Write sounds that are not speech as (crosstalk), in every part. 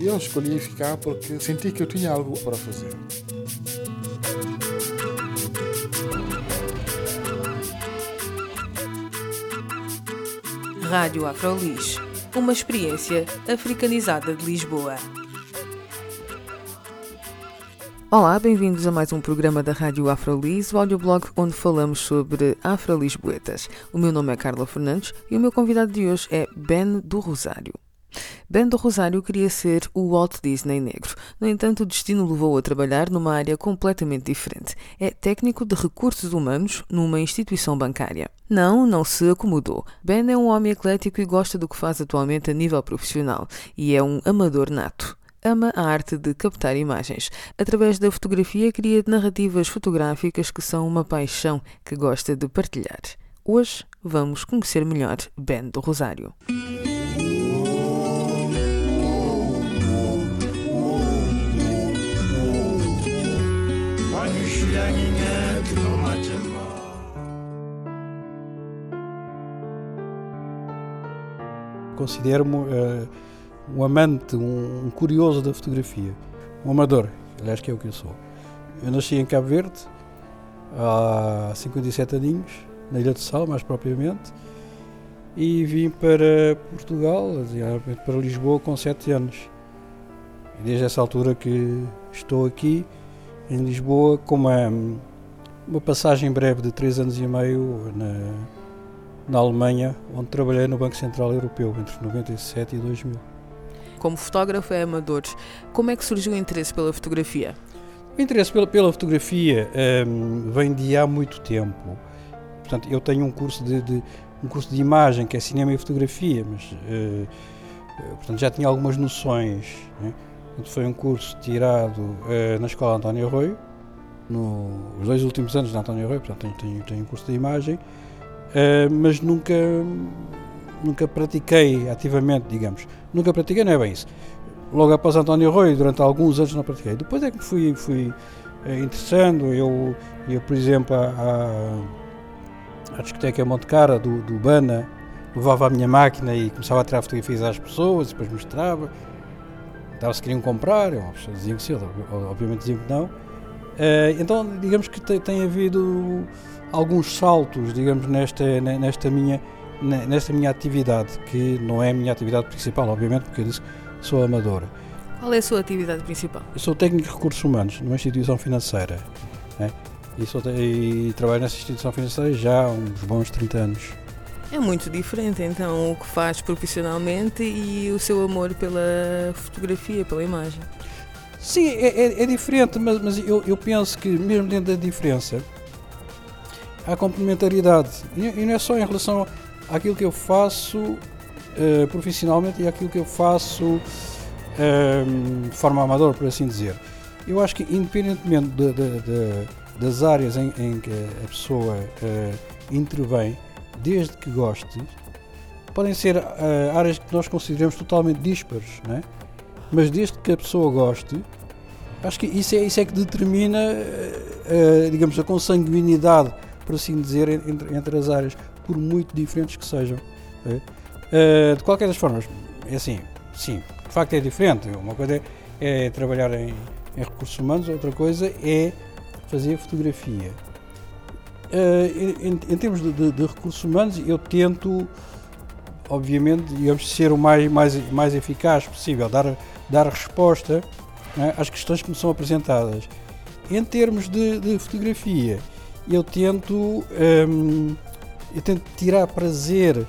Eu escolhi ficar porque senti que eu tinha algo para fazer. Rádio Afrolis, uma experiência africanizada de Lisboa. Olá, bem-vindos a mais um programa da Rádio Afrolis, o audioblog onde falamos sobre afrolisboetas. O meu nome é Carla Fernandes e o meu convidado de hoje é Ben do Rosário. Ben do Rosário queria ser o Walt Disney negro. No entanto, o destino levou a trabalhar numa área completamente diferente. É técnico de recursos humanos numa instituição bancária. Não, não se acomodou. Ben é um homem eclético e gosta do que faz atualmente a nível profissional. E é um amador nato ama a arte de captar imagens. Através da fotografia, cria narrativas fotográficas que são uma paixão que gosta de partilhar. Hoje vamos conhecer melhor Ben do Rosário. Considero-me uh, um amante, um, curioso da fotografia, um amador, aliás, que é o que eu sou. Eu nasci em Cabo Verde há 57 aninhos, na Ilha de Sal, mais propriamente, e vim para Portugal, para Lisboa, com 7 anos. E desde essa altura que estou aqui em Lisboa, com uma, uma passagem breve de 3 anos e meio na na Alemanha, onde trabalhei no Banco Central Europeu entre 97 e 2000. Como fotógrafo é amador, como é que surgiu o interesse pela fotografia? O interesse pela, pela fotografia um, vem de há muito tempo. Portanto, eu tenho um curso de, de um curso de imagem que é cinema e fotografia, mas uh, portanto, já tinha algumas noções. Né? foi um curso tirado uh, na Escola António Arroio, nos dois últimos anos da António Arroio, portanto tenho, tenho, tenho um curso de imagem uh, mas nunca, nunca pratiquei ativamente, digamos. Nunca pratiquei, não é bem isso. Logo após António Rui, durante alguns anos não pratiquei. Depois é que fui, fui uh, interessando. Eu ia, por exemplo, à, discoteca Monte Cara do, do Bana, levava a minha máquina e começava a tirar fotografias às pessoas, depois mostrava. Então, se queriam comprar, pessoas diziam que sim, obviamente diziam que não. Uh, então, digamos que tem, tem havido alguns saltos, digamos, nesta, nesta, minha, nesta minha atividade, que não é a minha atividade principal, obviamente, porque eu disse que sou amadora. Qual é a sua atividade principal? Eu sou técnico de recursos humanos numa instituição financeira né? e, sou, e trabalho nessa instituição financeira já há uns bons 30 anos. É muito diferente então o que faz profissionalmente e o seu amor pela fotografia, pela imagem. Sim, é, é, é diferente, mas, mas eu, eu penso que mesmo dentro da diferença, há complementaridade. E, não é só em relação àquilo que eu faço uh, profissionalmente e àquilo que eu faço de forma amadora, por assim dizer. Eu acho que, independentemente de, de, de, das áreas em, em, que a pessoa uh, intervém, desde que goste, podem ser áreas que nós consideramos totalmente díspares, não é? mas desde que a pessoa goste, acho que isso é, isso é que determina, digamos, a consanguinidade por assim dizer, entre, entre as áreas, por muito diferentes que sejam. Uh, de qualquer das formas, é assim, sim, de facto é diferente. Uma coisa é, é trabalhar em, em, recursos humanos, outra coisa é fazer fotografia. Uh, em, em, termos de, de, de, recursos humanos, eu tento, obviamente, digamos, ser o mais, mais, mais eficaz possível, dar, dar resposta né, às questões que me são apresentadas. Em termos de, de fotografia, eu tento, hum, eu tento tirar prazer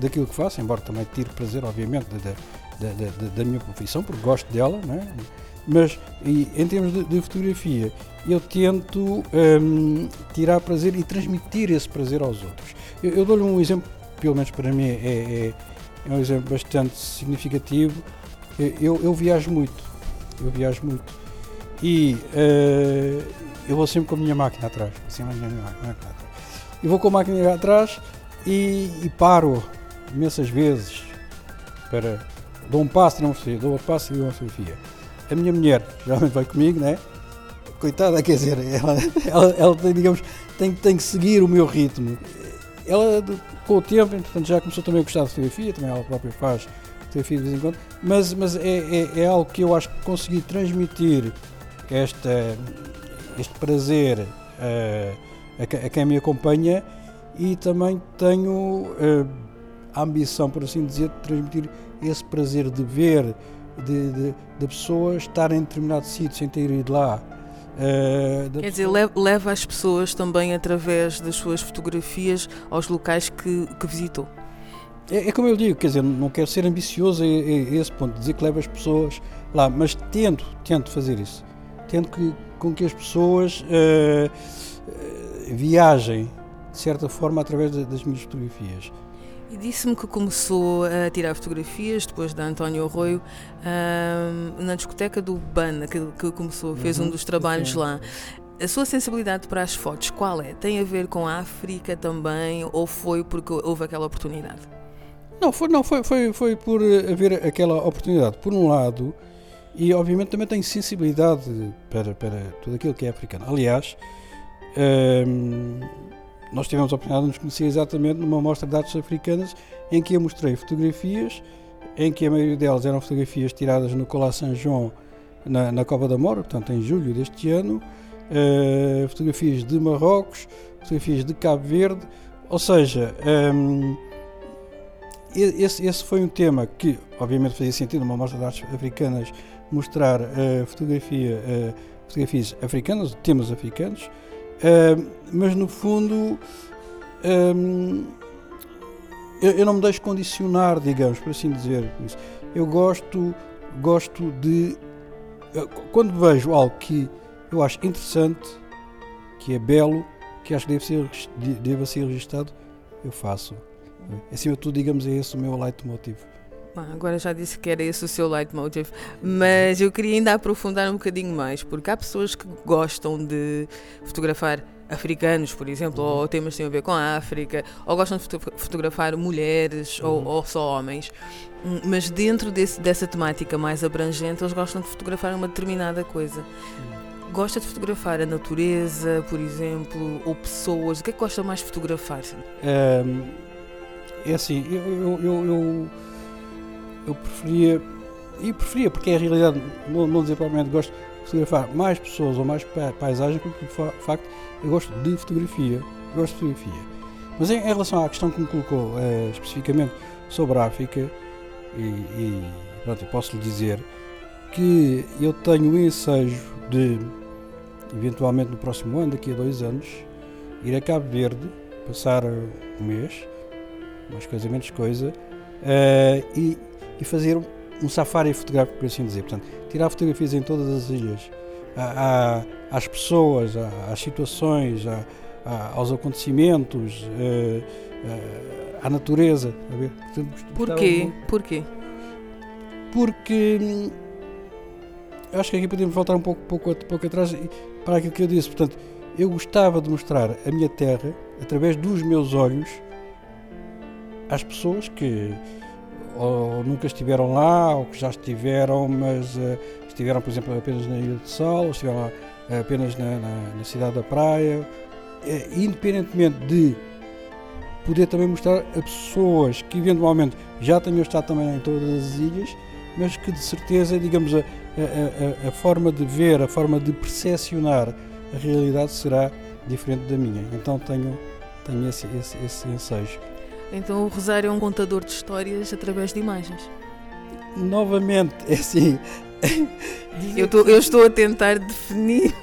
daquilo que faço, embora também tire prazer, obviamente, da, da, da, da minha profissão, porque gosto dela, não é? mas e, em termos de, de, fotografia, eu tento hum, tirar prazer e transmitir esse prazer aos outros. Eu, eu dou-lhe um exemplo, pelo menos para mim é, é, é um exemplo bastante significativo. Eu, eu viajo muito eu viajo muito. E uh, eu vou sempre com a minha máquina atrás. Sempre a minha máquina atrás. E vou com a máquina atrás e, e paro imensas vezes para. Dou um passo e uma fotografia, dou outro passo e uma fotografia. A minha mulher geralmente vai comigo, né? Coitada, quer dizer, ela, ela, ela tem, digamos, tem, tem que seguir o meu ritmo. Ela, com o tempo, entretanto, já começou também a gostar de fotografia, também ela própria faz fotografia de vez em quando, mas, mas é, é, é algo que eu acho que consegui transmitir esta, este prazer uh, a, a, quem me acompanha e também tenho uh, a ambição, por assim dizer, de transmitir esse prazer de ver, de, de, de pessoas estarem em determinado sítio sem ter ido lá. Uh, Quer dizer, leva as pessoas também através das suas fotografias aos locais que, que visitou. É, é, como eu digo, quer dizer, não quero ser ambicioso a, a, a, esse ponto, dizer que leva as pessoas lá, mas tento, tento fazer isso. Tento que, com que as pessoas uh, uh, viajem, de certa forma, através de, das minhas fotografias. E disse-me que começou a tirar fotografias depois da António Arroio uh, na discoteca do BAN, que, que começou, fez uhum, um dos trabalhos sim. lá. A sua sensibilidade para as fotos, qual é? Tem a ver com a África também ou foi porque houve aquela oportunidade? Não, foi, não, foi, foi, foi por haver aquela oportunidade, por um lado, e obviamente também tenho sensibilidade para, para tudo aquilo que é africano. Aliás, hum, nós tivemos a oportunidade de nos conhecer exatamente numa mostra de artes africanas em que eu mostrei fotografias, em que a maioria delas eram fotografias tiradas no Colar São João, na, na Cova da Mora, portanto em julho deste ano, uh, fotografias de Marrocos, fotografias de Cabo Verde, ou seja, um, esse, esse, foi um tema que, obviamente, fazia sentido numa mostra de artes africanas mostrar uh, fotografia, uh, fotografias africanas, temas africanos, uh, mas no fundo um, eu, eu, não me deixo condicionar, digamos, por assim dizer. Eu gosto, gosto de. Quando vejo algo que eu acho interessante, que é belo, que acho que deve ser, deve ser registado, eu faço. Acima de tudo, digamos, é esse o meu leitmotiv. Agora já disse que era esse o seu leitmotiv, mas eu queria ainda aprofundar um bocadinho mais, porque há pessoas que gostam de fotografar africanos, por exemplo, ou temas que têm a ver com a África, ou gostam de fotografar mulheres uhum. ou, ou, só homens, hum, mas dentro desse, dessa temática mais abrangente, eles gostam de fotografar uma determinada coisa. Uhum. Gosta de fotografar a natureza, por exemplo, ou pessoas? O que é que gosta mais de fotografar? Um é assim, eu, eu, eu, eu, eu preferia, e preferia, porque é a realidade, não, não dizer propriamente gosto de fotografar mais pessoas ou mais paisagens, porque de facto eu gosto de fotografia, gosto de fotografia. Mas em, em relação à questão que me colocou uh, especificamente sobre a África, e, e pronto, eu posso lhe dizer que eu tenho o ensejo de, eventualmente no próximo ano, daqui a dois anos, ir a Cabo Verde, passar um mês, mais coisa, menos coisa, uh, e, e, fazer um safari fotográfico, por assim dizer. Portanto, tirar fotografias em todas as ilhas, a, a, às pessoas, a, às situações, aos acontecimentos, uh, uh, à natureza. Portanto, Porquê? Porquê? Porque acho que aqui podemos voltar um pouco, pouco, pouco atrás para aquilo que eu disse. Portanto, eu gostava de mostrar a minha terra através dos meus olhos às pessoas que ou nunca estiveram lá, ou que já estiveram, mas uh, estiveram, por exemplo, apenas na Ilha de Sal, ou estiveram lá uh, apenas na, na, na, cidade da praia, uh, independentemente de poder também mostrar a pessoas que eventualmente já tenham estado também em todas as ilhas, mas que de certeza, digamos, a, a, a, a forma de ver, a forma de percepcionar a realidade será diferente da minha. Então tenho, tenho esse, esse, esse ensejo. Então o Rosário é um contador de histórias através de imagens. Novamente, é assim. (laughs) eu, tô, eu, estou a tentar definir,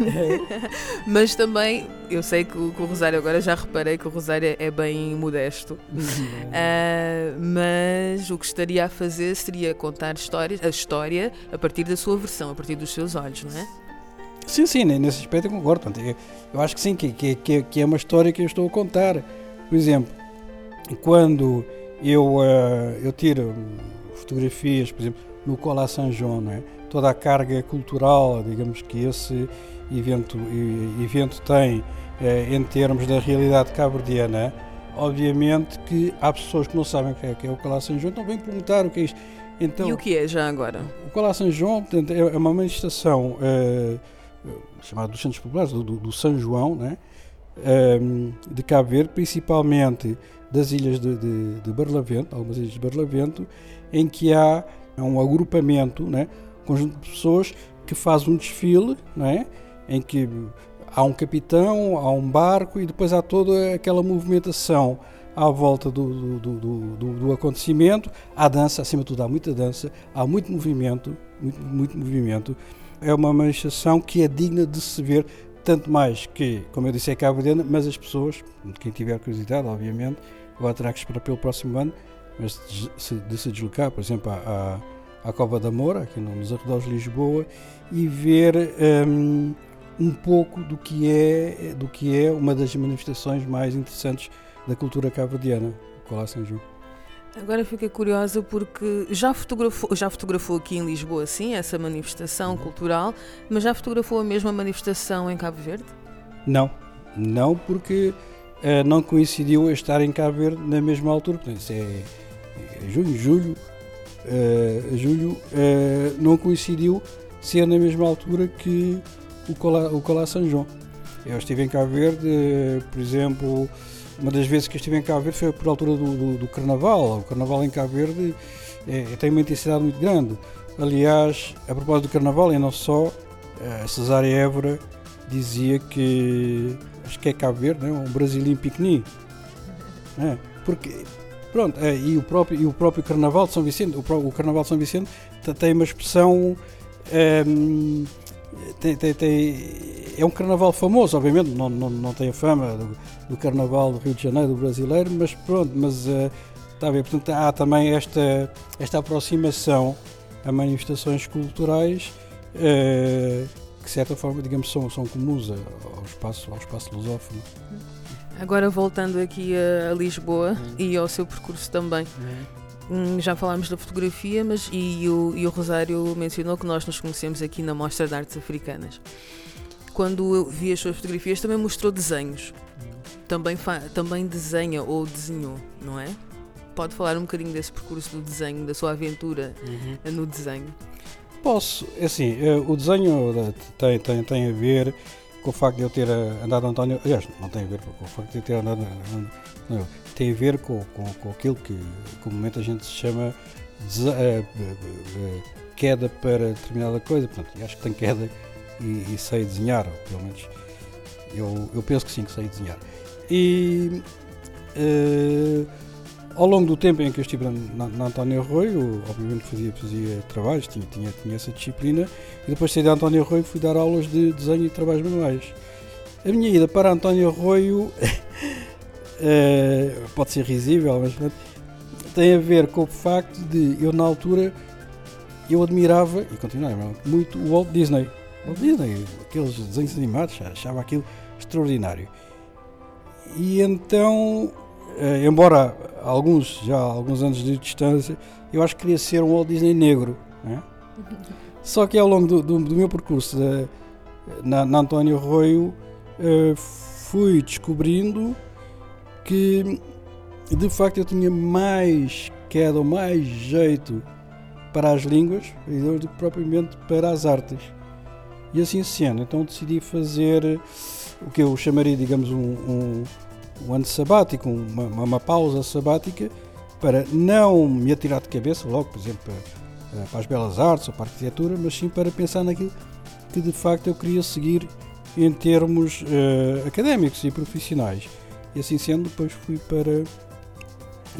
(laughs) mas também eu sei que o, que o, Rosário, agora já reparei que o Rosário é, bem modesto, uh, (laughs) mas o que estaria a fazer seria contar histórias, a história a partir da sua versão, a partir dos seus olhos, não é? Sim, sim, nesse aspecto eu concordo. Eu acho que sim, que, que, que é uma história que eu estou a contar. Por exemplo, quando eu, uh, eu tiro fotografias, por exemplo, no Cola São João, é? Toda a carga cultural, digamos que esse evento, evento tem eh, em termos da realidade cabo-verdiana, obviamente que há pessoas que não sabem o que é, que é o Cola São João, então vêm perguntar o que é isto. Então, e o que é já agora? O Cola São João portanto, é uma manifestação uh, chamada dos Santos Populares, do, do, São João, né? De Cabo Verde, principalmente das ilhas de, de, de, Barlavento, algumas ilhas de Barlavento, em que há um agrupamento, né? um conjunto de pessoas que faz um desfile, né? em que há um capitão, há um barco e depois há toda aquela movimentação à volta do, do, do, do, acontecimento. Há dança, acima de tudo, há muita dança, há muito movimento, muito, muito movimento. É uma manifestação que é digna de se ver, tanto mais que, como eu disse, é Cabo mas as pessoas, quem tiver curiosidade, obviamente, agora terá que esperar pelo próximo ano, mas de, se deslocar, por exemplo, à, à Cova da Moura, aqui nos arredores de Lisboa, e ver um, um pouco do que, é, do que é uma das manifestações mais interessantes da cultura cabo-verdiana, Colá São João. Agora fiquei curiosa porque já fotografou, já fotografou aqui em Lisboa, sim, essa manifestação cultural, mas já fotografou a mesma manifestação em Cabo Verde? Não, não porque uh, não coincidiu a estar em Cabo Verde na mesma altura, portanto, isso é, é junho, julho, uh, julho, uh, não coincidiu ser na mesma altura que o Colá, o Colá São João. Eu estive em Cabo Verde, por exemplo, uma das vezes que estive em Cabo Verde foi por altura do, do, do Carnaval. O Carnaval em Cabo Verde é, tem uma intensidade muito grande. Aliás, a propósito do Carnaval, e não só, a Cesária Évora dizia que, que é Cabo Verde, né? um brasileiro piquenique. É, porque, pronto, é, e, o próprio, e o próprio Carnaval de São Vicente, o, o Carnaval de São Vicente tem uma expressão... É, tem, tem, tem é um carnaval famoso, obviamente, não, não, não tem a fama do, do, carnaval do Rio de Janeiro, do brasileiro, mas pronto, mas está a ver, portanto há também esta, esta aproximação a manifestações culturais uh, que de certa forma, digamos, são, são comuns ao espaço, ao espaço lusófono. Agora voltando aqui a, Lisboa uhum. e ao seu percurso também. Uhum. Já falámos da fotografia, mas e o, e o Rosário mencionou que nós nos conhecemos aqui na Mostra de Artes Africanas quando eu vi as suas fotografias, também mostrou desenhos. Também, também desenha ou desenhou, não é? Pode falar um bocadinho desse percurso do desenho, da sua aventura uhum. no desenho? Posso, é assim, eh, o desenho eh, tem, tem, tem a ver com o facto de eu ter eh, andado António. Aliás, não tem a ver com o facto de eu ter andado. Não, tem a ver com, com, com aquilo que comumente a gente se chama queda para determinada coisa. Portanto, acho que tem queda e, e sei desenhar, pelo menos eu, eu penso que sim, que sei desenhar. E uh, ao longo do tempo em que eu estive na, na António Arroio, obviamente fazia, fazia trabalhos, tinha, tinha, tinha essa disciplina, e depois saí de António Arroio fui dar aulas de desenho e trabalhos manuais. A minha ida para António Arroio uh, (laughs) pode ser risível, mas tem a ver com o facto de eu na altura eu admirava, e continuava muito o Walt Disney. Walt Disney, aqueles desenhos animados, achava aquilo extraordinário. E então, eh, embora alguns, já alguns anos de distância, eu acho que queria ser um Walt Disney negro. Né? (laughs) Só que ao longo do, do, do meu percurso de, na, na António Arroio, eh, fui descobrindo que de facto eu tinha mais queda, mais jeito para as línguas do que propriamente para as artes. E assim sendo, então decidi fazer o que eu chamaria, digamos, um, um, um ano sabático, uma, uma, pausa sabática, para não me atirar de cabeça logo, por exemplo, para, para as belas artes ou para a arquitetura, mas sim para pensar naquilo que de facto eu queria seguir em termos uh, académicos e profissionais. E assim sendo, depois fui para,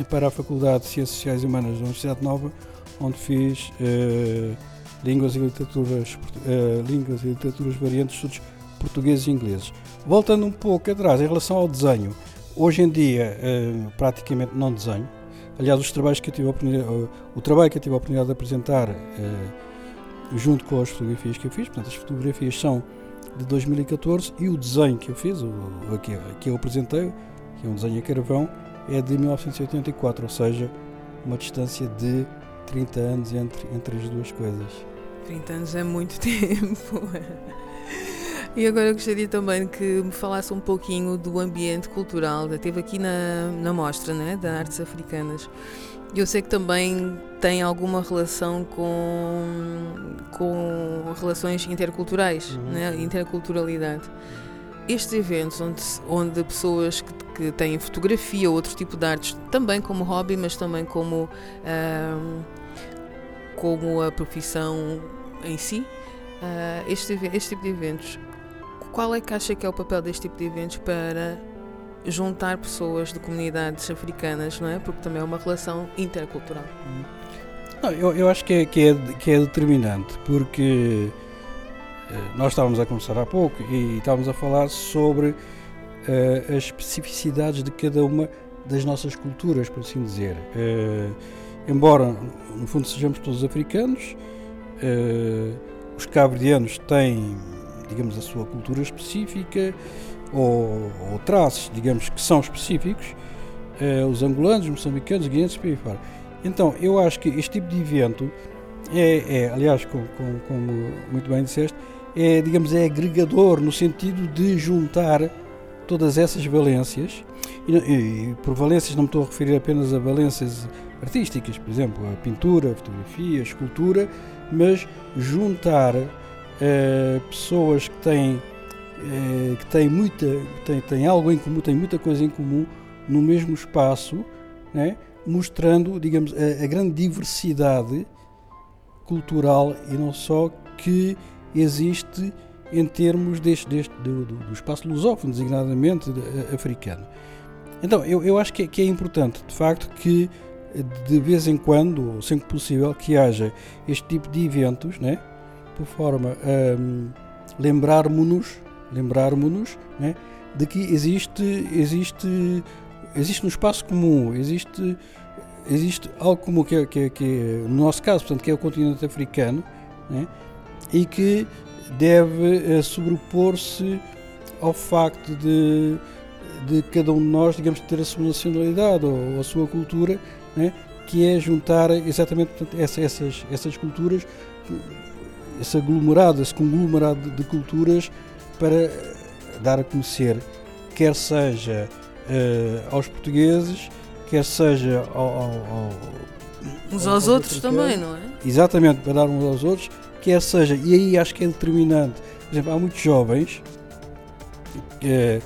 para a Faculdade de Ciências Sociais e Humanas da Universidade Nova, onde fiz. Uh, línguas e literaturas, uh, línguas e literaturas variantes, estudos portugueses e ingleses. Voltando um pouco atrás, em relação ao desenho, hoje em dia uh, praticamente não desenho. Aliás, os trabalhos que eu tive o trabalho que eu tive a oportunidade de apresentar junto com as fotografias que eu fiz, portanto, as fotografias são de 2014 e o desenho que eu fiz, o, que, que eu apresentei, que é um desenho a carvão, é de 1984, ou seja, uma distância de 30 anos entre, entre as duas coisas. 30 anos é muito (laughs) tempo. E agora eu gostaria também que me falasse um pouquinho do ambiente cultural. Esteve aqui na, na mostra né, da Artes Africanas. Eu sei que também tem alguma relação com, com relações interculturais, uhum. né, interculturalidade. Estes eventos onde, onde pessoas que, que têm fotografia ou outro tipo de artes, também como hobby, mas também como, uh, como a profissão em si, uh, este, este tipo de eventos qual é que acha que é o papel deste tipo de eventos para juntar pessoas de comunidades africanas, não é? Porque também é uma relação intercultural. Não, eu, eu acho que é, que, é, que é determinante, porque eh, nós estávamos a conversar há pouco e estávamos a falar sobre uh, as especificidades de cada uma das nossas culturas, por assim dizer. Uh, embora, no fundo, sejamos todos africanos, uh, os cabo-verdianos têm digamos, a sua cultura específica ou, ou traços, digamos, que são específicos, eh, os angolanos, os moçambicanos, guineenses, por aí fora. Então, eu acho que este tipo de evento é, é aliás, como, como, como, muito bem disseste, é, digamos, é agregador no sentido de juntar todas essas valências, e, e, por valências não me estou a referir apenas a valências artísticas, por exemplo, a pintura, a fotografia, a escultura, mas juntar uh, pessoas que têm, uh, que têm, muita, têm, têm algo em comum, têm muita coisa em comum no mesmo espaço, né? mostrando, digamos, a, a grande diversidade cultural e não só que existe em termos deste, deste do, do, espaço lusófono, designadamente de, uh, africano. Então, eu, eu acho que é, que é, importante, de facto, que de vez em quando, ou sempre possível, que haja este tipo de eventos, né? Por forma a um, lembrarmos-nos lembrarmos né, de que existe, existe, existe no espaço comum, existe, existe algo comum que é, que, é, que é, no nosso caso, portanto, que é o continente africano, né, e que deve uh, sobrepor-se ao facto de, de cada um de nós, digamos, ter a sua nacionalidade ou, ou a sua cultura, né, que é juntar exatamente portanto, essas, essas culturas esse aglomerado, esse conglomerado de culturas para dar a conhecer, quer seja uh, aos portugueses, quer seja ao, ao, ao uns aos outros também, não é? Exatamente, para dar uns aos outros, quer seja, e aí acho que é determinante. Por exemplo, há muitos jovens que,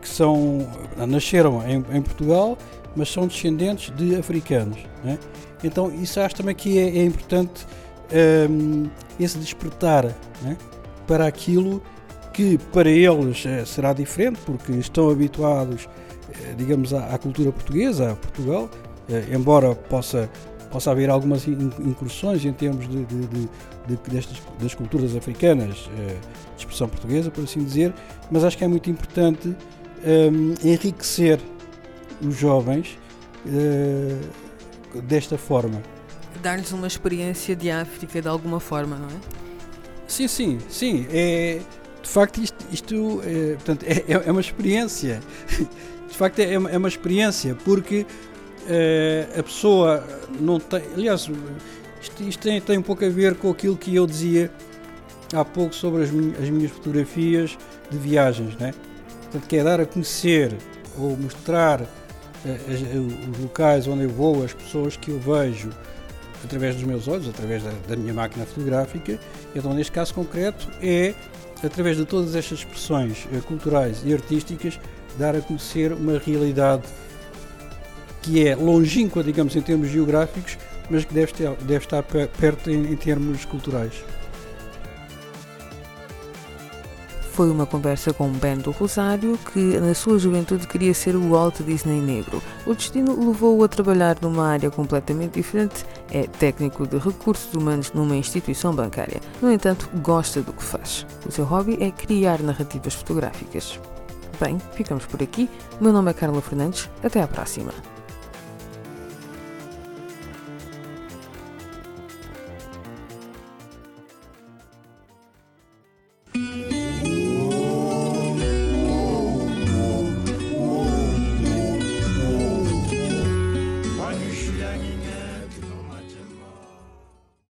que são, nasceram em, em, Portugal, mas são descendentes de africanos. É? Então, isso acho também que é, é importante um, esse despertar né, para aquilo que para eles eh, será diferente, porque estão habituados, eh, digamos, à, à, cultura portuguesa, a Portugal, eh, embora possa, possa haver algumas incursões em termos de, de, de, de destas, das culturas africanas, de expressão portuguesa, por assim dizer, mas acho que é muito importante um, enriquecer os jovens desta forma dar-lhes uma experiência de África de alguma forma, não é? Sim, sim, sim. É, de facto, isto, isto é, portanto, é, é, é uma experiência. (laughs) De facto, é, é uma experiência, porque é, a pessoa não tem. Aliás, isto, isto tem, tem, um pouco a ver com aquilo que eu dizia há pouco sobre as, minhas, as minhas fotografias de viagens, né? Portanto, que é dar a conhecer ou mostrar os locais onde eu vou, as pessoas que eu vejo, através dos meus olhos, através da, da minha máquina fotográfica. Então, neste caso concreto, é através de todas estas expressões eh, culturais e artísticas dar a conhecer uma realidade que é longínqua, digamos, em termos geográficos, mas que deve, ter, deve estar perto em, em termos culturais. Foi uma conversa com Ben do Rosário, que na sua juventude queria ser o Walt Disney negro. O destino levou-o a trabalhar numa área completamente diferente, é técnico de recursos humanos numa instituição bancária. No entanto, gosta do que faz. O seu hobby é criar narrativas fotográficas. Bem, ficamos por aqui. O meu nome é Carla Fernandes. Até à próxima.